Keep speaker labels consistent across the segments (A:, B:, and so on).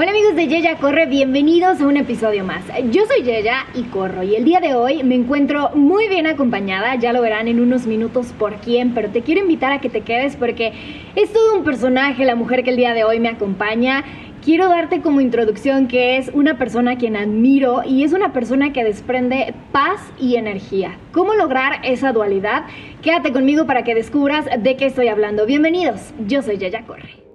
A: Hola amigos de Yeya Corre, bienvenidos a un episodio más. Yo soy Yeya y corro y el día de hoy me encuentro muy bien acompañada, ya lo verán en unos minutos por quién, pero te quiero invitar a que te quedes porque es todo un personaje la mujer que el día de hoy me acompaña quiero darte como introducción que es una persona a quien admiro y es una persona que desprende paz y energía. ¿Cómo lograr esa dualidad? Quédate conmigo para que descubras de qué estoy hablando. Bienvenidos, yo soy Yaya Corre.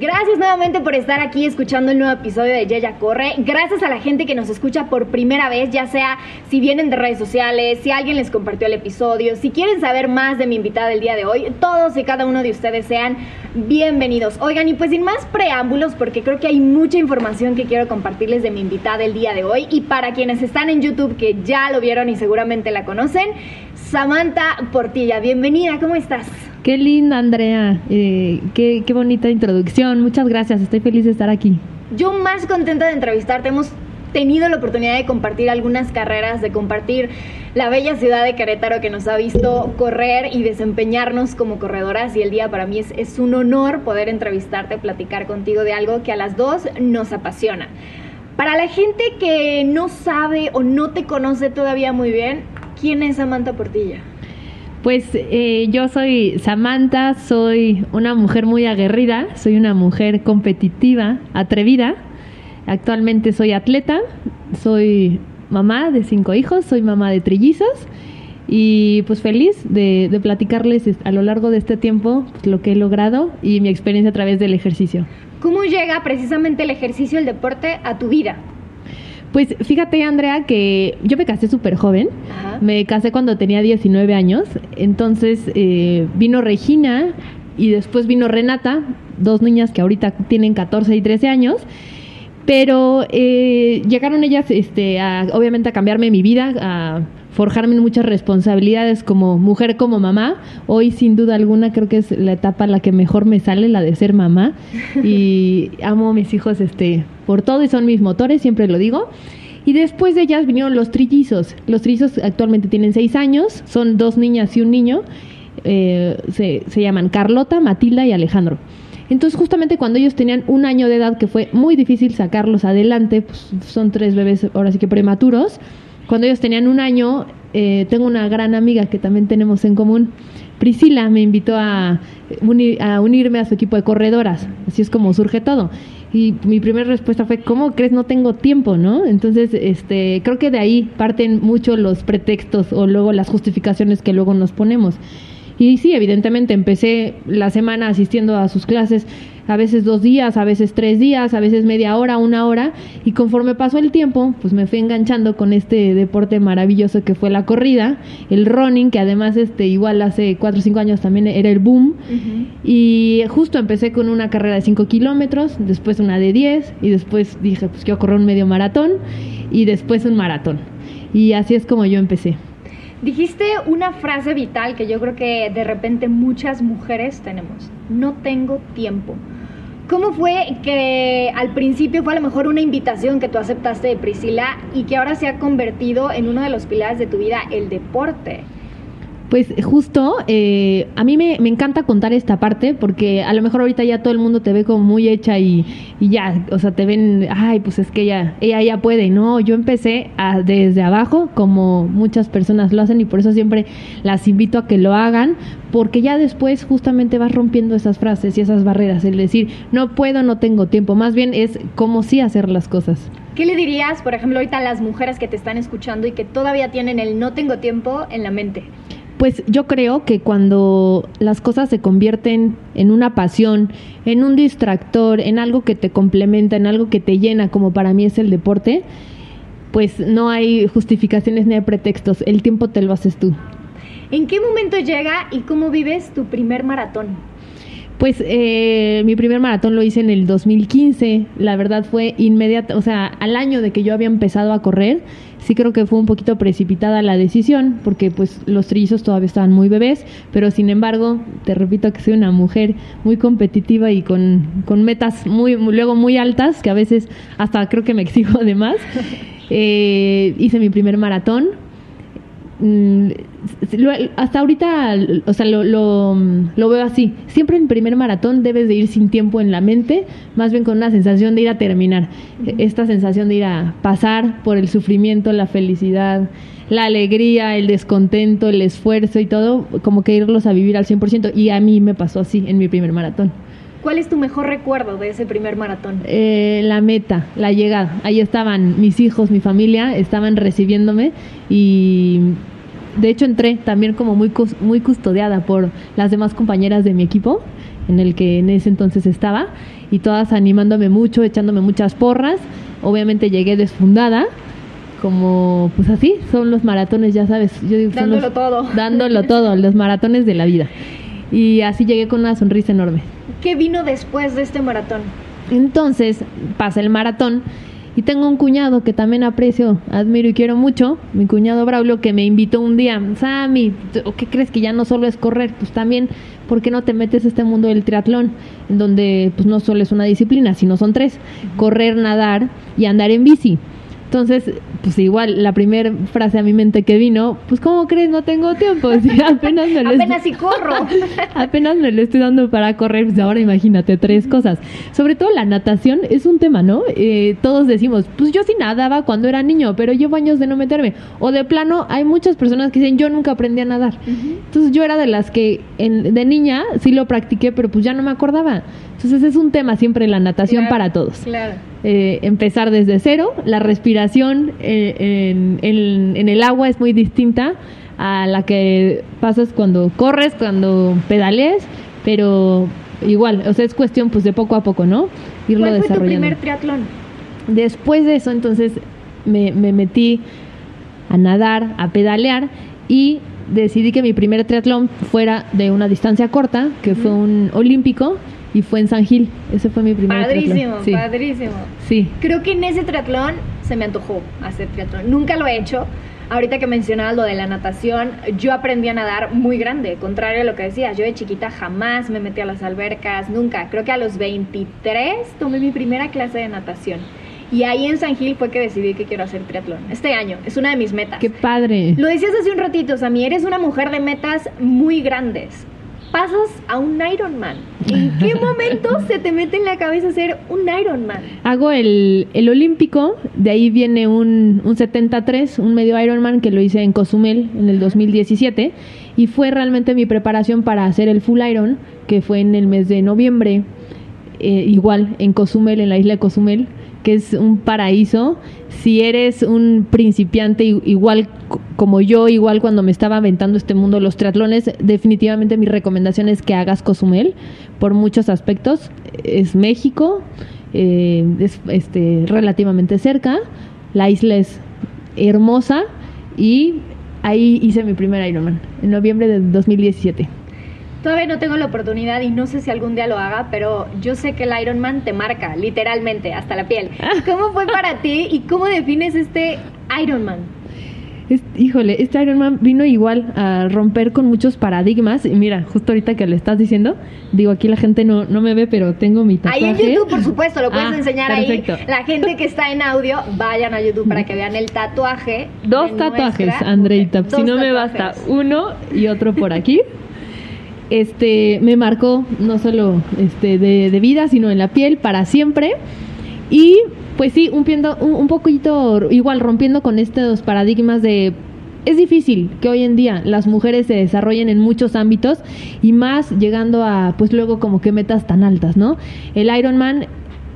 A: Gracias nuevamente por estar aquí escuchando el nuevo episodio de Yaya Corre. Gracias a la gente que nos escucha por primera vez, ya sea si vienen de redes sociales, si alguien les compartió el episodio, si quieren saber más de mi invitada del día de hoy, todos y cada uno de ustedes sean bienvenidos. Oigan, y pues sin más preámbulos, porque creo que hay mucha información que quiero compartirles de mi invitada del día de hoy. Y para quienes están en YouTube, que ya lo vieron y seguramente la conocen, Samantha Portilla, bienvenida, ¿cómo estás?
B: Qué linda, Andrea. Eh, qué, qué bonita introducción. Muchas gracias. Estoy feliz de estar aquí.
A: Yo más contenta de entrevistarte. Hemos tenido la oportunidad de compartir algunas carreras, de compartir la bella ciudad de Querétaro que nos ha visto correr y desempeñarnos como corredoras y el día para mí es, es un honor poder entrevistarte, platicar contigo de algo que a las dos nos apasiona. Para la gente que no sabe o no te conoce todavía muy bien, ¿quién es Samantha Portilla?
B: Pues eh, yo soy Samantha, soy una mujer muy aguerrida, soy una mujer competitiva, atrevida. Actualmente soy atleta, soy mamá de cinco hijos, soy mamá de trillizos y pues feliz de, platicarles a lo largo de este tiempo pues, lo que he logrado y mi experiencia a través del ejercicio.
A: ¿Cómo llega precisamente el ejercicio, el deporte a tu vida?
B: Pues fíjate, Andrea, que yo me casé súper joven. Me casé cuando tenía 19 años. Entonces eh, vino Regina y después vino Renata, dos niñas que ahorita tienen 14 y 13 años. Pero eh, llegaron ellas, este, a, obviamente, a cambiarme mi vida, a forjarme muchas responsabilidades como mujer, como mamá. Hoy, sin duda alguna, creo que es la etapa la que mejor me sale, la de ser mamá. Y amo a mis hijos este, por todo y son mis motores, siempre lo digo. Y después de ellas vinieron los trillizos. Los trillizos actualmente tienen seis años, son dos niñas y un niño. Eh, se, se llaman Carlota, Matilda y Alejandro. Entonces, justamente cuando ellos tenían un año de edad, que fue muy difícil sacarlos adelante, pues son tres bebés ahora sí que prematuros, cuando ellos tenían un año, eh, tengo una gran amiga que también tenemos en común, Priscila, me invitó a, a unirme a su equipo de corredoras. Así es como surge todo. Y mi primera respuesta fue, ¿cómo crees? No tengo tiempo, ¿no? Entonces, este, creo que de ahí parten mucho los pretextos o luego las justificaciones que luego nos ponemos. Y sí, evidentemente empecé la semana asistiendo a sus clases, a veces dos días, a veces tres días, a veces media hora, una hora, y conforme pasó el tiempo, pues me fui enganchando con este deporte maravilloso que fue la corrida, el running, que además este igual hace cuatro o cinco años también era el boom, y justo empecé con una carrera de cinco kilómetros, después una de diez, y después dije, pues quiero correr un medio maratón, y después un maratón. Y así es como yo empecé.
A: Dijiste una frase vital que yo creo que de repente muchas mujeres tenemos. No tengo tiempo. ¿Cómo fue que al principio fue a lo mejor una invitación que tú aceptaste de Priscila y que ahora se ha convertido en uno de los pilares de tu vida, el deporte?
B: Pues justo, eh, a mí me, encanta contar esta parte porque a lo mejor ahorita ya todo el mundo te ve como muy hecha y, ya, o sea, te ven, ay, pues es que ella, ella ya puede. No, yo empecé desde abajo como muchas personas lo hacen y por eso siempre las invito a que lo hagan porque ya después justamente vas rompiendo esas frases y esas barreras, el decir, no puedo, no tengo tiempo, más bien es como sí hacer las cosas.
A: ¿Qué le dirías, por ejemplo, ahorita a las mujeres que te están escuchando y que todavía tienen el no tengo tiempo en la mente?
B: Pues yo creo que cuando las cosas se convierten en una pasión, en un distractor, en algo que te complementa, en algo que te llena, como para mí es el deporte, pues no hay justificaciones ni hay pretextos, el tiempo te lo haces tú.
A: ¿En qué momento llega y cómo vives tu primer maratón?
B: Pues eh, mi primer maratón lo hice en el 2015. La verdad fue inmediata, o sea, al año de que yo había empezado a correr. Sí creo que fue un poquito precipitada la decisión porque pues los trillizos todavía estaban muy bebés, pero sin embargo, te repito que soy una mujer muy competitiva y con, con metas muy, luego muy altas, que a veces hasta creo que me exijo de más. Eh, hice mi primer maratón, hasta ahorita, o sea, lo, lo, veo así. Siempre en primer maratón debes de ir sin tiempo en la mente, más bien con una sensación de ir a terminar. Esta sensación de ir a pasar por el sufrimiento, la felicidad, la alegría, el descontento, el esfuerzo y todo, como que irlos a vivir al 100%. Y a mí me pasó así en mi primer maratón.
A: ¿Cuál es tu mejor recuerdo de ese primer maratón?
B: Eh, la meta, la llegada. Ahí estaban mis hijos, mi familia, estaban recibiéndome y de hecho entré también como muy, muy custodiada por las demás compañeras de mi equipo, en el que en ese entonces estaba, y todas animándome mucho, echándome muchas porras. Obviamente llegué desfundada, como pues así, son los maratones, ya sabes.
A: Yo digo, dándolo todo.
B: Dándolo todo, los maratones de la vida. Y así llegué con una sonrisa enorme.
A: ¿Qué vino después de este maratón?
B: Entonces pasa el maratón y tengo un cuñado que también aprecio, admiro y quiero mucho, mi cuñado Braulio, que me invitó un día, Sammy, ¿qué crees que ya no solo es correr? Pues también, ¿por qué no te metes a este mundo del triatlón? En donde pues no solo es una disciplina, sino son tres, correr, nadar y andar en bici. Entonces, pues igual, la primera frase a mi mente que vino, pues ¿cómo crees? No tengo tiempo.
A: apenas me lo Apenas si corro.
B: apenas me lo estoy dando para correr. Pues ahora imagínate, tres cosas. Sobre todo la natación es un tema, ¿no? Eh, todos decimos, pues yo sí nadaba cuando era niño, pero llevo años de no meterme. O de plano, hay muchas personas que dicen, yo nunca aprendí a nadar. Entonces yo era de las que en, de niña sí lo practiqué, pero pues ya no me acordaba. Entonces es un tema siempre la natación para todos.
A: Claro.
B: Eh, empezar desde cero, la respiración eh, en, el agua es muy distinta a la que pasas cuando corres, cuando pedalees, pero igual, o sea, es cuestión pues de poco a poco, ¿no?
A: Irlo ¿Cuál fue tu primer triatlón?
B: Después de eso, entonces me, me metí a nadar, a pedalear y decidí que mi primer triatlón fuera de una distancia corta, que fue un olímpico y fue en San Gil. Ese fue mi primer
A: Padrísimo, padrísimo.
B: Sí.
A: Creo que en ese triatlón se me antojó hacer triatlón. Nunca lo he hecho. Ahorita que mencionabas lo de la natación, yo aprendí a nadar muy grande, contrario a lo que decías. Yo de chiquita jamás me metí a las albercas, nunca. Creo que a los 23 tomé mi primera clase de natación. Y ahí en San Gil fue que decidí que quiero hacer triatlón. Este año, es una de mis metas.
B: ¡Qué padre!
A: Lo decías hace un ratito, Sammy, eres una mujer de metas muy grandes pasas a un Ironman. ¿En qué momento se te mete en la cabeza ser un Ironman?
B: Hago el, el olímpico, de ahí viene un, un 73, un medio Ironman que lo hice en Cozumel en el 2017 y fue realmente mi preparación para hacer el full Iron, que fue en el mes de noviembre, eh, igual en Cozumel, en la isla de Cozumel que es un paraíso. Si eres un principiante igual como yo, igual cuando me estaba aventando este mundo los triatlones, definitivamente mi recomendación es que hagas Cozumel por muchos aspectos. Es México, eh, es este, relativamente cerca, la isla es hermosa y ahí hice mi primer Ironman en noviembre de 2017.
A: Todavía no tengo la oportunidad y no sé si algún día lo haga, pero yo sé que el Ironman te marca, literalmente, hasta la piel. ¿Cómo fue para ti y cómo defines este Ironman?
B: híjole, este Ironman vino igual a romper con muchos paradigmas. Y mira, justo ahorita que le estás diciendo, digo, aquí la gente no, no me ve, pero tengo mi tatuaje.
A: Ahí en YouTube, por supuesto, lo puedes ah, enseñar ahí. La gente que está en audio, vayan a YouTube para que vean el tatuaje.
B: Dos tatuajes, Andreita. Si no me basta, uno y otro por aquí. este, me marcó no solo este, de, vida, sino en la piel para siempre. Y pues sí, un, un, un poquito igual rompiendo con estos paradigmas de es difícil que hoy en día las mujeres se desarrollen en muchos ámbitos y más llegando a pues luego como que metas tan altas, ¿no? El Ironman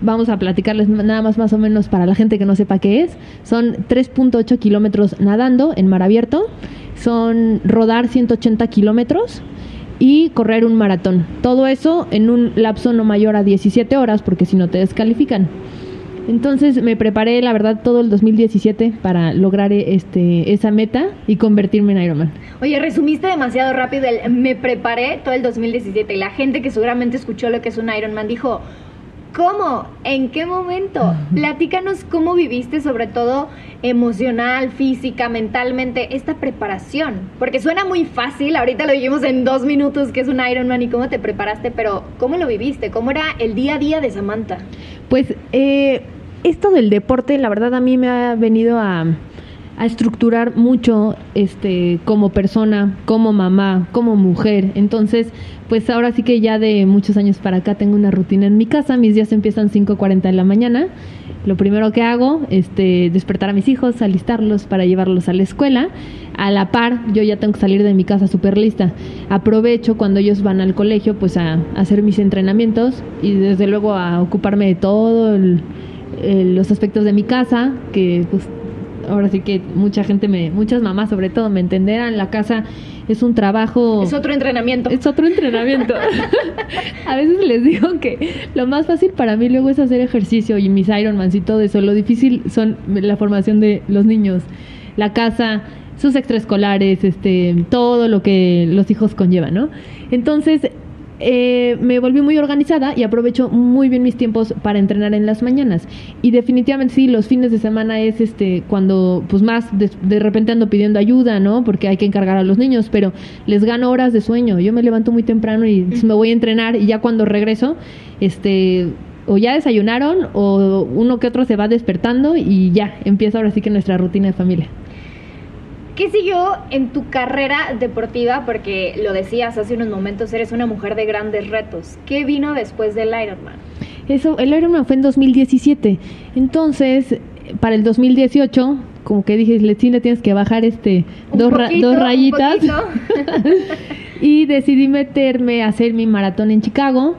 B: vamos a platicarles nada más más o menos para la gente que no sepa qué es. Son 3.8 kilómetros nadando en mar abierto, son rodar 180 kilómetros y correr un maratón. Todo eso en un lapso no mayor a 17 horas, porque si no te descalifican. Entonces me preparé, la verdad, todo el 2017 para lograr este, esa meta y convertirme en Ironman.
A: Oye, resumiste demasiado rápido el me preparé todo el 2017 y la gente que seguramente escuchó lo que es un Ironman dijo, ¿Cómo? ¿En qué momento? Platícanos cómo viviste, sobre todo emocional, física, mentalmente, esta preparación. Porque suena muy fácil, ahorita lo vivimos en dos minutos, que es un Ironman y cómo te preparaste, pero ¿cómo lo viviste? ¿Cómo era el día a día de Samantha?
B: Pues eh, esto del deporte, la verdad a mí me ha venido a a estructurar mucho este como persona, como mamá, como mujer. Entonces, pues ahora sí que ya de muchos años para acá tengo una rutina en mi casa. Mis días empiezan 5:40 de la mañana. Lo primero que hago, este despertar a mis hijos, alistarlos para llevarlos a la escuela. A la par, yo ya tengo que salir de mi casa súper lista. Aprovecho cuando ellos van al colegio, pues a, hacer mis entrenamientos y desde luego a ocuparme de todo los aspectos de mi casa, que pues ahora sí que mucha gente me, muchas mamás sobre todo me entenderán, la casa es un trabajo.
A: Es otro entrenamiento.
B: Es otro entrenamiento. a veces les digo que lo más fácil para mí luego es hacer ejercicio y mis Ironmans y todo eso. Lo difícil son la formación de los niños, la casa, sus extraescolares, este, todo lo que los hijos conllevan, ¿no? Entonces, eh, me volví muy organizada y aprovecho muy bien mis tiempos para entrenar en las mañanas. Y definitivamente sí, los fines de semana es este cuando pues más de, repente ando pidiendo ayuda, ¿no? Porque hay que encargar a los niños, pero les gano horas de sueño. Yo me levanto muy temprano y me voy a entrenar y ya cuando regreso, este o ya desayunaron o uno que otro se va despertando y ya empieza ahora sí que nuestra rutina de familia.
A: ¿Qué siguió en tu carrera deportiva? Porque lo decías hace unos momentos, eres una mujer de grandes retos. ¿Qué vino después del Ironman?
B: Eso, el Ironman fue en 2017. Entonces, para el 2018, como que dije, le tienes que bajar este dos, dos rayitas. y decidí meterme a hacer mi maratón en Chicago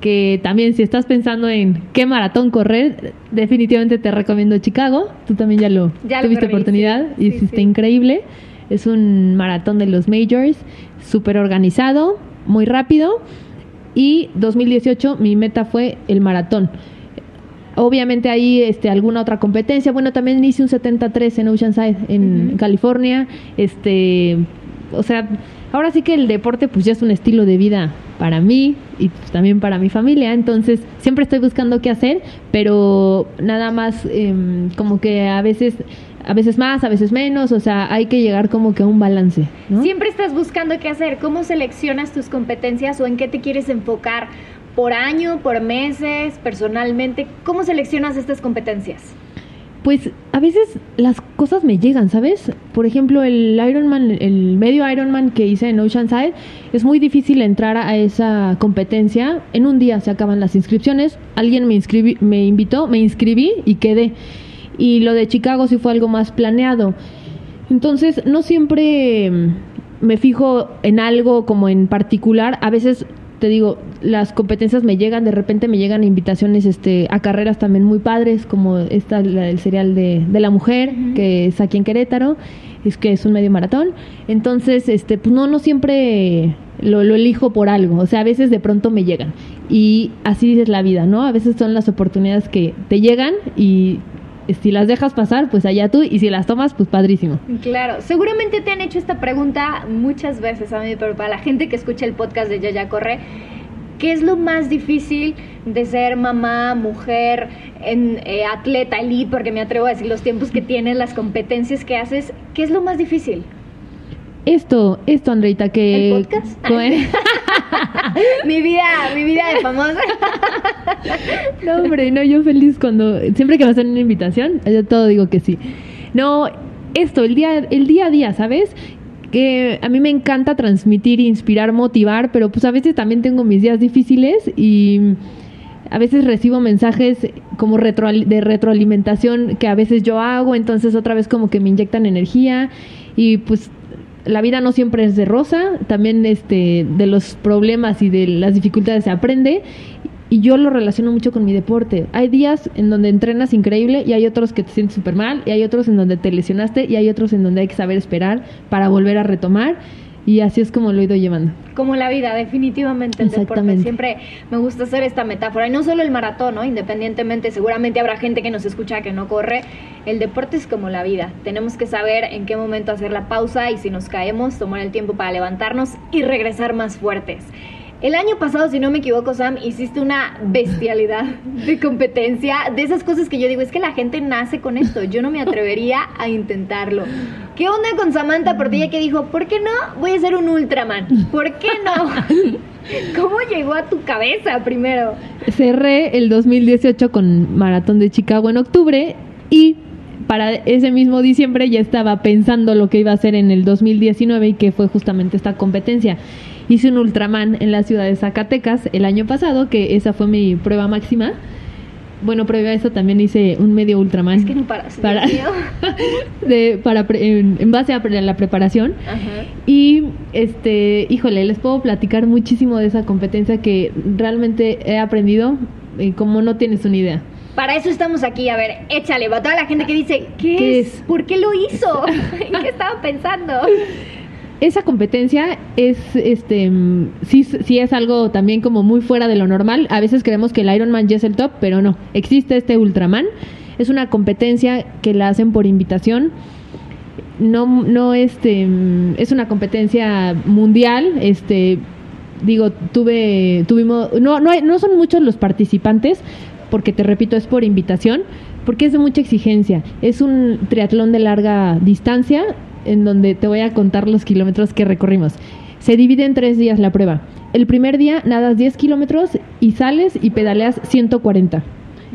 B: que también si estás pensando en qué maratón correr, definitivamente te recomiendo Chicago. Tú también ya lo tuviste oportunidad y hiciste increíble. Es un maratón de los majors, súper organizado, muy rápido. Y 2018 mi meta fue el maratón. Obviamente ahí este, alguna otra competencia. Bueno, también hice un 73 en Oceanside, en California. Este, o sea, ahora sí que el deporte pues ya es un estilo de vida para mí y también para mi familia. Entonces, siempre estoy buscando qué hacer, pero nada más em, como que a veces a veces más, a veces menos, o sea, hay que llegar como que a un balance.
A: Siempre estás buscando qué hacer, cómo seleccionas tus competencias o en qué te quieres enfocar por año, por meses, personalmente, ¿cómo seleccionas estas competencias?
B: Pues a veces las cosas me llegan, ¿sabes? Por ejemplo, el Ironman, el medio Ironman que hice en Oceanside, es muy difícil entrar a esa competencia. En un día se acaban las inscripciones. Alguien me, me invitó, me inscribí y quedé. Y lo de Chicago sí fue algo más planeado. Entonces, no siempre me fijo en algo como en particular. A veces te digo, las competencias me llegan, de repente me llegan invitaciones este, a carreras también muy padres, como esta, la, el serial de, de la mujer, que es aquí en Querétaro, es que es un medio maratón. Entonces, este, pues no, no siempre lo, lo, elijo por algo, o sea, a veces de pronto me llegan. Y así es la vida, ¿no? A veces son las oportunidades que te llegan y si las dejas pasar, pues allá tú, y si las tomas, pues padrísimo.
A: Claro, seguramente te han hecho esta pregunta muchas veces a mí, pero para la gente que escucha el podcast de Yaya Corre, ¿qué es lo más difícil de ser mamá, mujer, en, eh, atleta, elite, porque me atrevo a decir los tiempos que tienes, las competencias que haces? ¿Qué es lo más difícil?
B: Esto, esto, Andreita, que...
A: ¿El podcast? mi vida, mi vida de famosa.
B: no, hombre, no, yo feliz cuando... Siempre que me hacen una invitación, yo todo digo que sí. No, esto, el día, el día a día, ¿sabes? que a mí me encanta transmitir, inspirar, motivar, pero pues a veces también tengo mis días difíciles y a veces recibo mensajes como retro, de retroalimentación que a veces yo hago, entonces otra vez como que me inyectan energía y pues la vida no siempre es de rosa, también este, de los problemas y de las dificultades se aprende y yo lo relaciono mucho con mi deporte. Hay días en donde entrenas increíble y hay otros que te sientes súper mal y hay otros en donde te lesionaste y hay otros en donde hay que saber esperar para volver a retomar. Y así es como lo he ido llevando.
A: Como la vida, definitivamente el deporte. Siempre me gusta hacer esta metáfora. Y no solo el maratón, ¿no? Independientemente, seguramente habrá gente que nos escucha que no corre. El deporte es como la vida. Tenemos que saber en qué momento hacer la pausa y si nos caemos, tomar el tiempo para levantarnos y regresar más fuertes. El año pasado, si no me equivoco, Sam, hiciste una bestialidad de competencia, de esas cosas que yo digo, es que la gente nace con esto, yo no me atrevería a intentarlo. ¿Qué onda con Samantha Portilla que dijo, ¿por qué no? Voy a ser un Ultraman. ¿Por qué no? ¿Cómo llegó a tu cabeza primero?
B: Cerré el 2018 con Maratón de Chicago en octubre y para ese mismo diciembre ya estaba pensando lo que iba a hacer en el 2019 y que fue justamente esta competencia. Hice un Ultraman en la ciudad de Zacatecas el año pasado, que esa fue mi prueba máxima. Bueno, previo a eso también hice un medio Ultraman.
A: Es que no paras,
B: para, de, para en, base a la preparación. Y, este, híjole, les puedo platicar muchísimo de esa competencia que realmente he aprendido eh, como no tienes una idea.
A: Para eso estamos aquí. A ver, échale, va toda la gente que dice, ¿qué, es? ¿Por qué lo hizo? qué estaba pensando?
B: Esa competencia es, este, sí, sí es algo también como muy fuera de lo normal. A veces creemos que el Ironman ya es el top, pero no. Existe este Ultraman. Es una competencia que la hacen por invitación. No, no, este, es una competencia mundial. Este, digo, tuve, tuvimos, no, no, no son muchos los participantes, porque te repito, es por invitación, porque es de mucha exigencia. Es un triatlón de larga distancia en donde te voy a contar los kilómetros que recorrimos. Se divide en tres días la prueba. El primer día nadas 10 kilómetros y sales y pedaleas 140.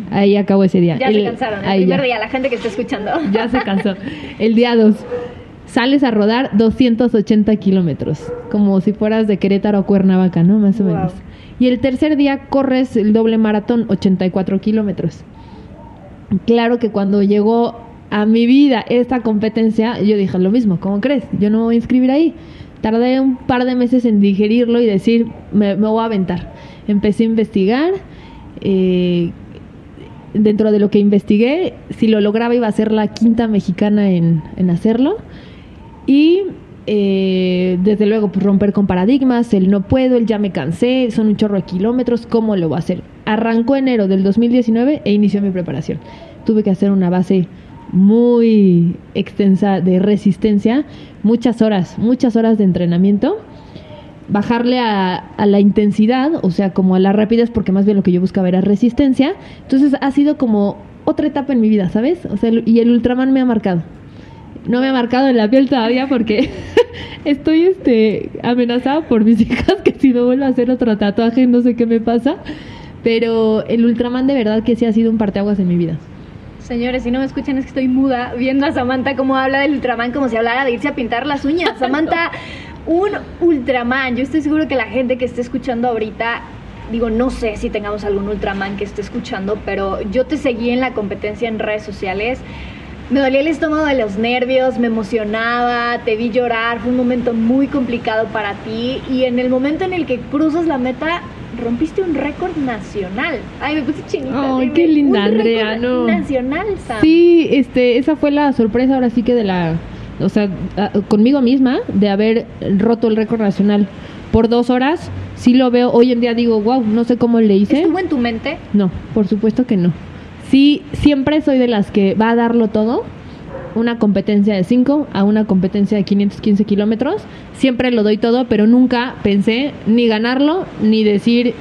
B: Ahí acabó ese día.
A: Ya se cansaron. El primer día, la gente que está escuchando.
B: Ya se cansó. El día 2 sales a rodar 280 kilómetros, como si fueras de Querétaro o Cuernavaca, ¿no? Más o menos. Y el tercer día corres el doble maratón, 84 kilómetros. Claro que cuando llegó a mi vida esta competencia, yo dije lo mismo, ¿cómo crees? Yo no me voy a inscribir ahí. Tardé un par de meses en digerirlo y decir, me, voy a aventar. Empecé a investigar. Eh, dentro de lo que investigué, si lo lograba iba a ser la quinta mexicana en, hacerlo. Y eh, desde luego, pues romper con paradigmas, el no puedo, el ya me cansé, son un chorro de kilómetros, ¿cómo lo voy a hacer? Arrancó enero del 2019 e inició mi preparación. Tuve que hacer una base muy extensa de resistencia, muchas horas, muchas horas de entrenamiento, bajarle a, la intensidad, o sea, como a la rapidez, porque más bien lo que yo buscaba era resistencia. Entonces ha sido como otra etapa en mi vida, ¿sabes? O sea, y el Ultraman me ha marcado. No me ha marcado en la piel todavía porque estoy este amenazada por mis hijas que si no vuelvo a hacer otro tatuaje no sé qué me pasa. Pero el Ultraman de verdad que sí ha sido un parteaguas en mi vida.
A: Señores, si no me escuchan es que estoy muda viendo a Samantha cómo habla del Ultraman como si hablara de irse a pintar las uñas. Samantha, un Ultraman. Yo estoy seguro que la gente que esté escuchando ahorita digo, no sé si tengamos algún Ultraman que esté escuchando, pero yo te seguí en la competencia en redes sociales. Me dolía el estómago de los nervios, me emocionaba, te vi llorar, fue un momento muy complicado para ti y en el momento en el que cruzas la meta rompiste un récord nacional. Ay, me puse chinita.
B: Ay, qué linda, Andrea, no.
A: Nacional, Sam.
B: Sí, este, esa fue la sorpresa ahora sí que de la, o sea, conmigo misma, de haber roto el récord nacional por dos horas. Sí lo veo, hoy en día digo, wow, no sé cómo le hice.
A: ¿Estuvo en tu mente?
B: No, por supuesto que no. Sí, siempre soy de las que va a darlo todo una competencia de 5 a una competencia de 515 kilómetros. Siempre lo doy todo, pero nunca pensé ni ganarlo ni decir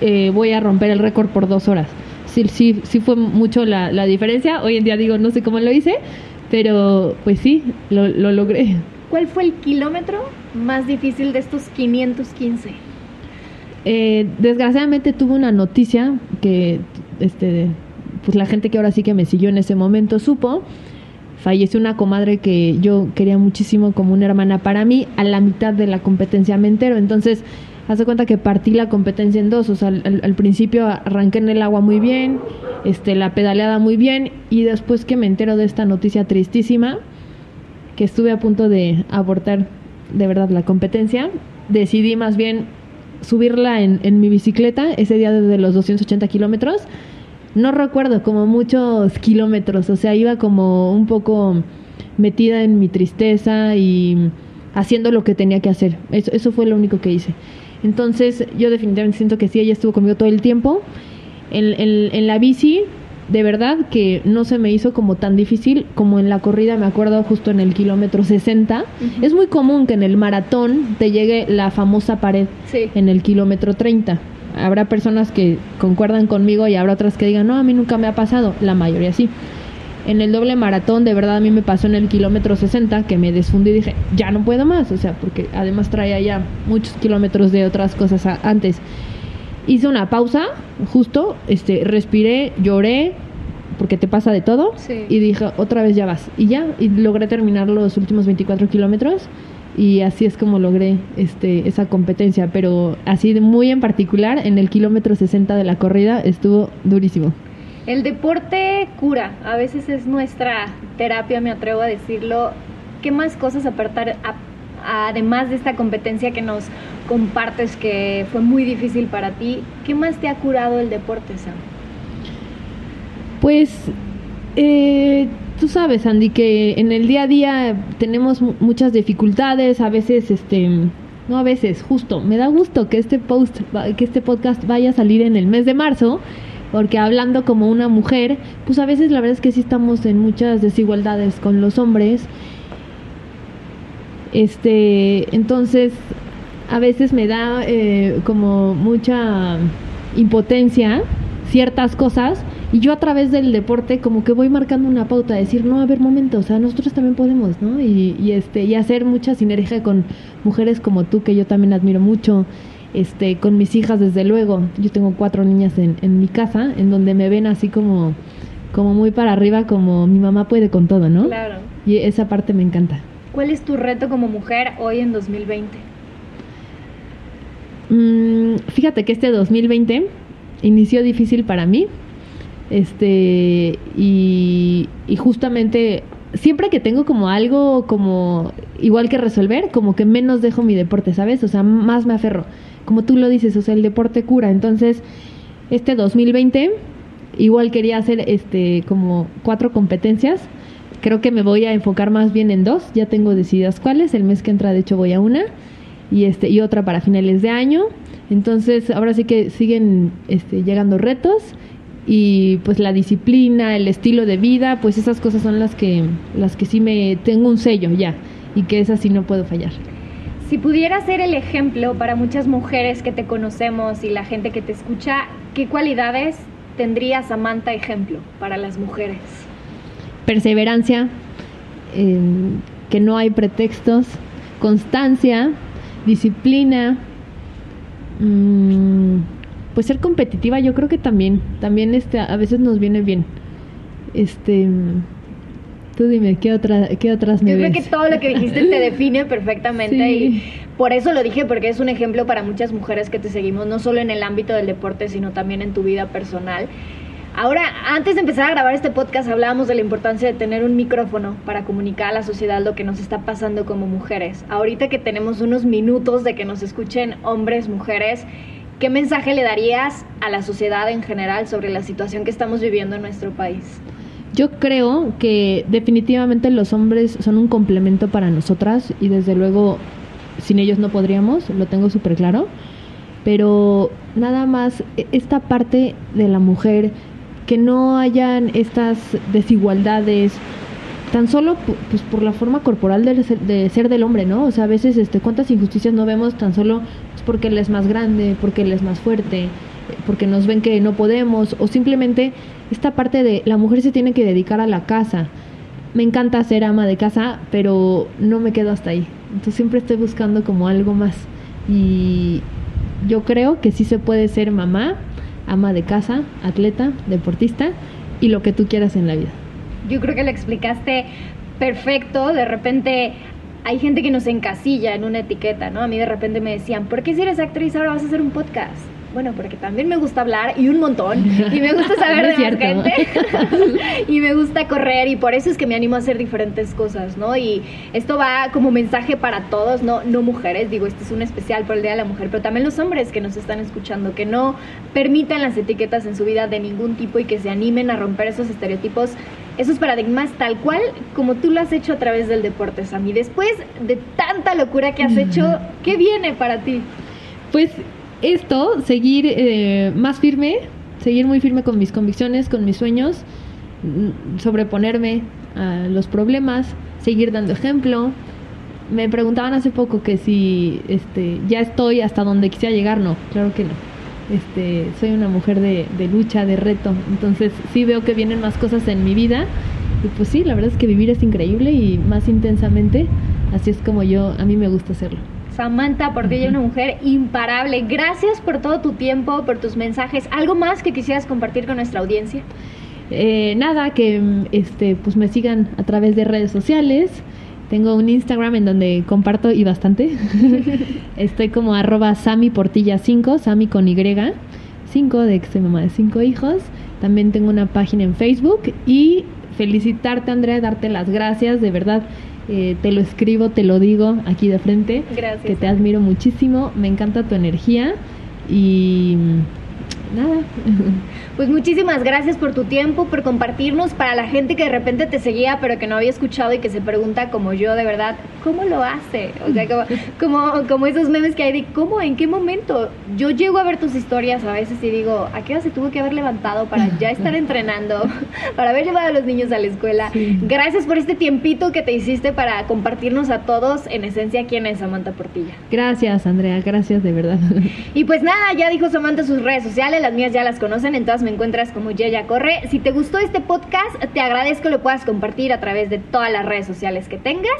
B: eh, voy a romper el récord por dos horas. Sí, sí, sí fue mucho la, la, diferencia. Hoy en día digo, no sé cómo lo hice, pero pues sí, lo, lo logré.
A: ¿Cuál fue el kilómetro más difícil de estos 515?
B: Eh, desgraciadamente tuve una noticia que este pues la gente que ahora sí que me siguió en ese momento supo falleció una comadre que yo quería muchísimo como una hermana para mí, a la mitad de la competencia me entero. Entonces, hace cuenta que partí la competencia en dos. O sea, al, principio arranqué en el agua muy bien, este, la pedaleada muy bien, y después que me entero de esta noticia tristísima, que estuve a punto de abortar de verdad la competencia, decidí más bien subirla en, en mi bicicleta ese día desde los 280 kilómetros no recuerdo, como muchos kilómetros, o sea, iba como un poco metida en mi tristeza y haciendo lo que tenía que hacer. Eso, eso fue lo único que hice. Entonces yo definitivamente siento que sí, ella estuvo conmigo todo el tiempo. En, en, la bici, de verdad que no se me hizo como tan difícil como en la corrida, me acuerdo justo en el kilómetro 60. Es muy común que en el maratón te llegue la famosa pared en el kilómetro 30. Habrá personas que concuerdan conmigo y habrá otras que digan, no, a mí nunca me ha pasado. La mayoría sí. En el doble maratón, de verdad, a mí me pasó en el kilómetro 60 que me desfundí y dije, ya no puedo más. O sea, porque además traía ya muchos kilómetros de otras cosas antes. Hice una pausa, justo, este, respiré, lloré, porque te pasa de todo. Y dije, otra vez ya vas. Y ya, y logré terminar los últimos 24 kilómetros. Y así es como logré este, esa competencia. Pero así muy en particular, en el kilómetro 60 de la corrida estuvo durísimo.
A: El deporte cura, a veces es nuestra terapia, me atrevo a decirlo. ¿Qué más cosas apartar, además de esta competencia que nos compartes que fue muy difícil para ti, qué más te ha curado el deporte, Sam?
B: Pues eh, tú sabes, Andy, que en el día a día tenemos muchas dificultades, a veces, este, no a veces, justo, me da gusto que este post, que este podcast vaya a salir en el mes de marzo porque hablando como una mujer, pues a veces la verdad es que sí estamos en muchas desigualdades con los hombres. Este, entonces, a veces me da eh, como mucha impotencia ciertas cosas y yo a través del deporte como que voy marcando una pauta, decir, no, a ver, momento, o sea, nosotros también podemos, ¿no? Y, y, este, y hacer mucha sinergia con mujeres como tú, que yo también admiro mucho, este, con mis hijas, desde luego. Yo tengo cuatro niñas en, en mi casa, en donde me ven así como, como muy para arriba, como mi mamá puede con todo, ¿no?
A: Claro.
B: Y esa parte me encanta.
A: ¿Cuál es tu reto como mujer hoy en 2020?
B: Mm, fíjate que este 2020 inició difícil para mí. Este, y, justamente siempre que tengo como algo como igual que resolver, como que menos dejo mi deporte, ¿sabes? O sea, más me aferro como tú lo dices, o sea, el deporte cura. Entonces, este 2020 igual quería hacer este como cuatro competencias. Creo que me voy a enfocar más bien en dos, ya tengo decididas cuáles, el mes que entra de hecho voy a una y este y otra para finales de año. Entonces, ahora sí que siguen este, llegando retos y pues la disciplina, el estilo de vida, pues esas cosas son las que las que sí me tengo un sello ya y que esas sí no puedo fallar.
A: Si pudieras ser el ejemplo para muchas mujeres que te conocemos y la gente que te escucha, ¿qué cualidades tendría Samantha ejemplo para las mujeres?
B: Perseverancia, em, que no hay pretextos, constancia, disciplina, mm, pues ser competitiva yo creo que también, también este, a veces nos viene bien. Este, Tú dime, ¿qué, otra, qué otras me
A: Yo creo que todo lo que dijiste te define perfectamente y por eso lo dije, porque es un ejemplo para muchas mujeres que te seguimos, no solo en el ámbito del deporte, sino también en tu vida personal. Ahora, antes de empezar a grabar este podcast, hablábamos de la importancia de tener un micrófono para comunicar a la sociedad lo que nos está pasando como mujeres. Ahorita que tenemos unos minutos de que nos escuchen hombres, mujeres, ¿qué mensaje le darías a la sociedad en general sobre la situación que estamos viviendo en nuestro país?
B: Yo creo que definitivamente los hombres son un complemento para nosotras y desde luego sin ellos no podríamos, lo tengo súper claro. Pero nada más e, esta parte de la mujer, que no hayan estas desigualdades, tan solo pues, por la forma corporal de ser, de ser, del hombre, ¿no? O sea, a veces este, cuántas injusticias no vemos tan solo es porque él es más grande, porque él es más fuerte, porque nos ven que no podemos, o simplemente esta parte de la mujer se tiene que dedicar a la casa. Me encanta ser ama de casa, pero no me quedo hasta ahí. Entonces siempre estoy buscando como algo más. Y yo creo que sí se puede ser mamá, ama de casa, atleta, deportista y lo que tú quieras en la vida.
A: Yo creo que lo explicaste perfecto. De repente hay gente que nos encasilla en una etiqueta, ¿no? A mí de repente me decían, ¿por qué si eres actriz ahora vas a hacer un podcast? bueno, porque también me gusta hablar y un montón, y me gusta saber de más gente, y me gusta correr, y por eso es que me animo a hacer diferentes cosas, ¿no? Y esto va como mensaje para todos, no, no mujeres, digo, este es un especial por el Día de la Mujer, pero también los hombres que nos están escuchando, que no permitan las etiquetas en su vida de ningún tipo y que se animen a romper esos estereotipos esos paradigmas tal cual como tú lo has hecho a través del deporte, Sammy. Después de tanta locura que has hecho, ¿qué viene para ti?
B: Pues esto, seguir eh, más firme, seguir muy firme con mis convicciones, con mis sueños, mm, sobreponerme a los problemas, seguir dando ejemplo. Me preguntaban hace poco que si este, ya estoy hasta donde quisiera llegar. No, claro que no. Este, soy una mujer de, de lucha, de reto. Entonces sí veo que vienen más cosas en mi vida. Y pues sí, la verdad es que vivir es increíble y más intensamente. Así es como yo, a mí me gusta hacerlo.
A: Samantha, por ti ella una mujer imparable. Gracias por todo tu tiempo, por tus mensajes. ¿Algo más que quisieras compartir con nuestra audiencia?
B: Eh, nada, que este, pues me sigan a través de redes sociales. Tengo un Instagram en donde comparto y bastante. Estoy como arroba Sami Portilla 5, Sami con Y, 5 de que soy mamá de 5 hijos. También tengo una página en Facebook y felicitarte Andrea, darte las gracias, de verdad. Eh, te lo escribo, te lo digo aquí de frente.
A: Gracias.
B: Que te admiro muchísimo, me encanta tu energía y nada.
A: Pues muchísimas gracias por tu tiempo, por compartirnos para la gente que de repente te seguía pero que no había escuchado y que se pregunta como yo de verdad, ¿cómo lo hace? O sea, como, como, como esos memes que hay de ¿cómo? ¿En qué momento? Yo llego a ver tus historias a veces y digo, ¿a qué hora se tuvo que haber levantado para ya estar entrenando, para haber llevado a los niños a la escuela?
B: Sí.
A: Gracias por este tiempito que te hiciste para compartirnos a todos en esencia quién es Samantha Portilla.
B: Gracias Andrea, gracias de verdad.
A: Y pues nada, ya dijo Samantha sus redes sociales, las mías ya las conocen, en todas me encuentras como Yeya Corre. Si te gustó este podcast, te agradezco lo puedas compartir a través de todas las redes sociales que tengas.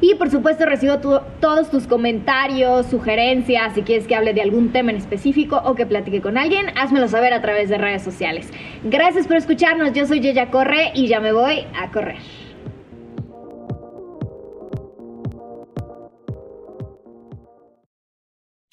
A: Y por supuesto recibo todos tus comentarios, sugerencias, si quieres que hable de algún tema en específico o que platique con alguien, házmelo saber a través de redes sociales. Gracias por escucharnos, yo soy Yeya Corre y ya me voy a correr.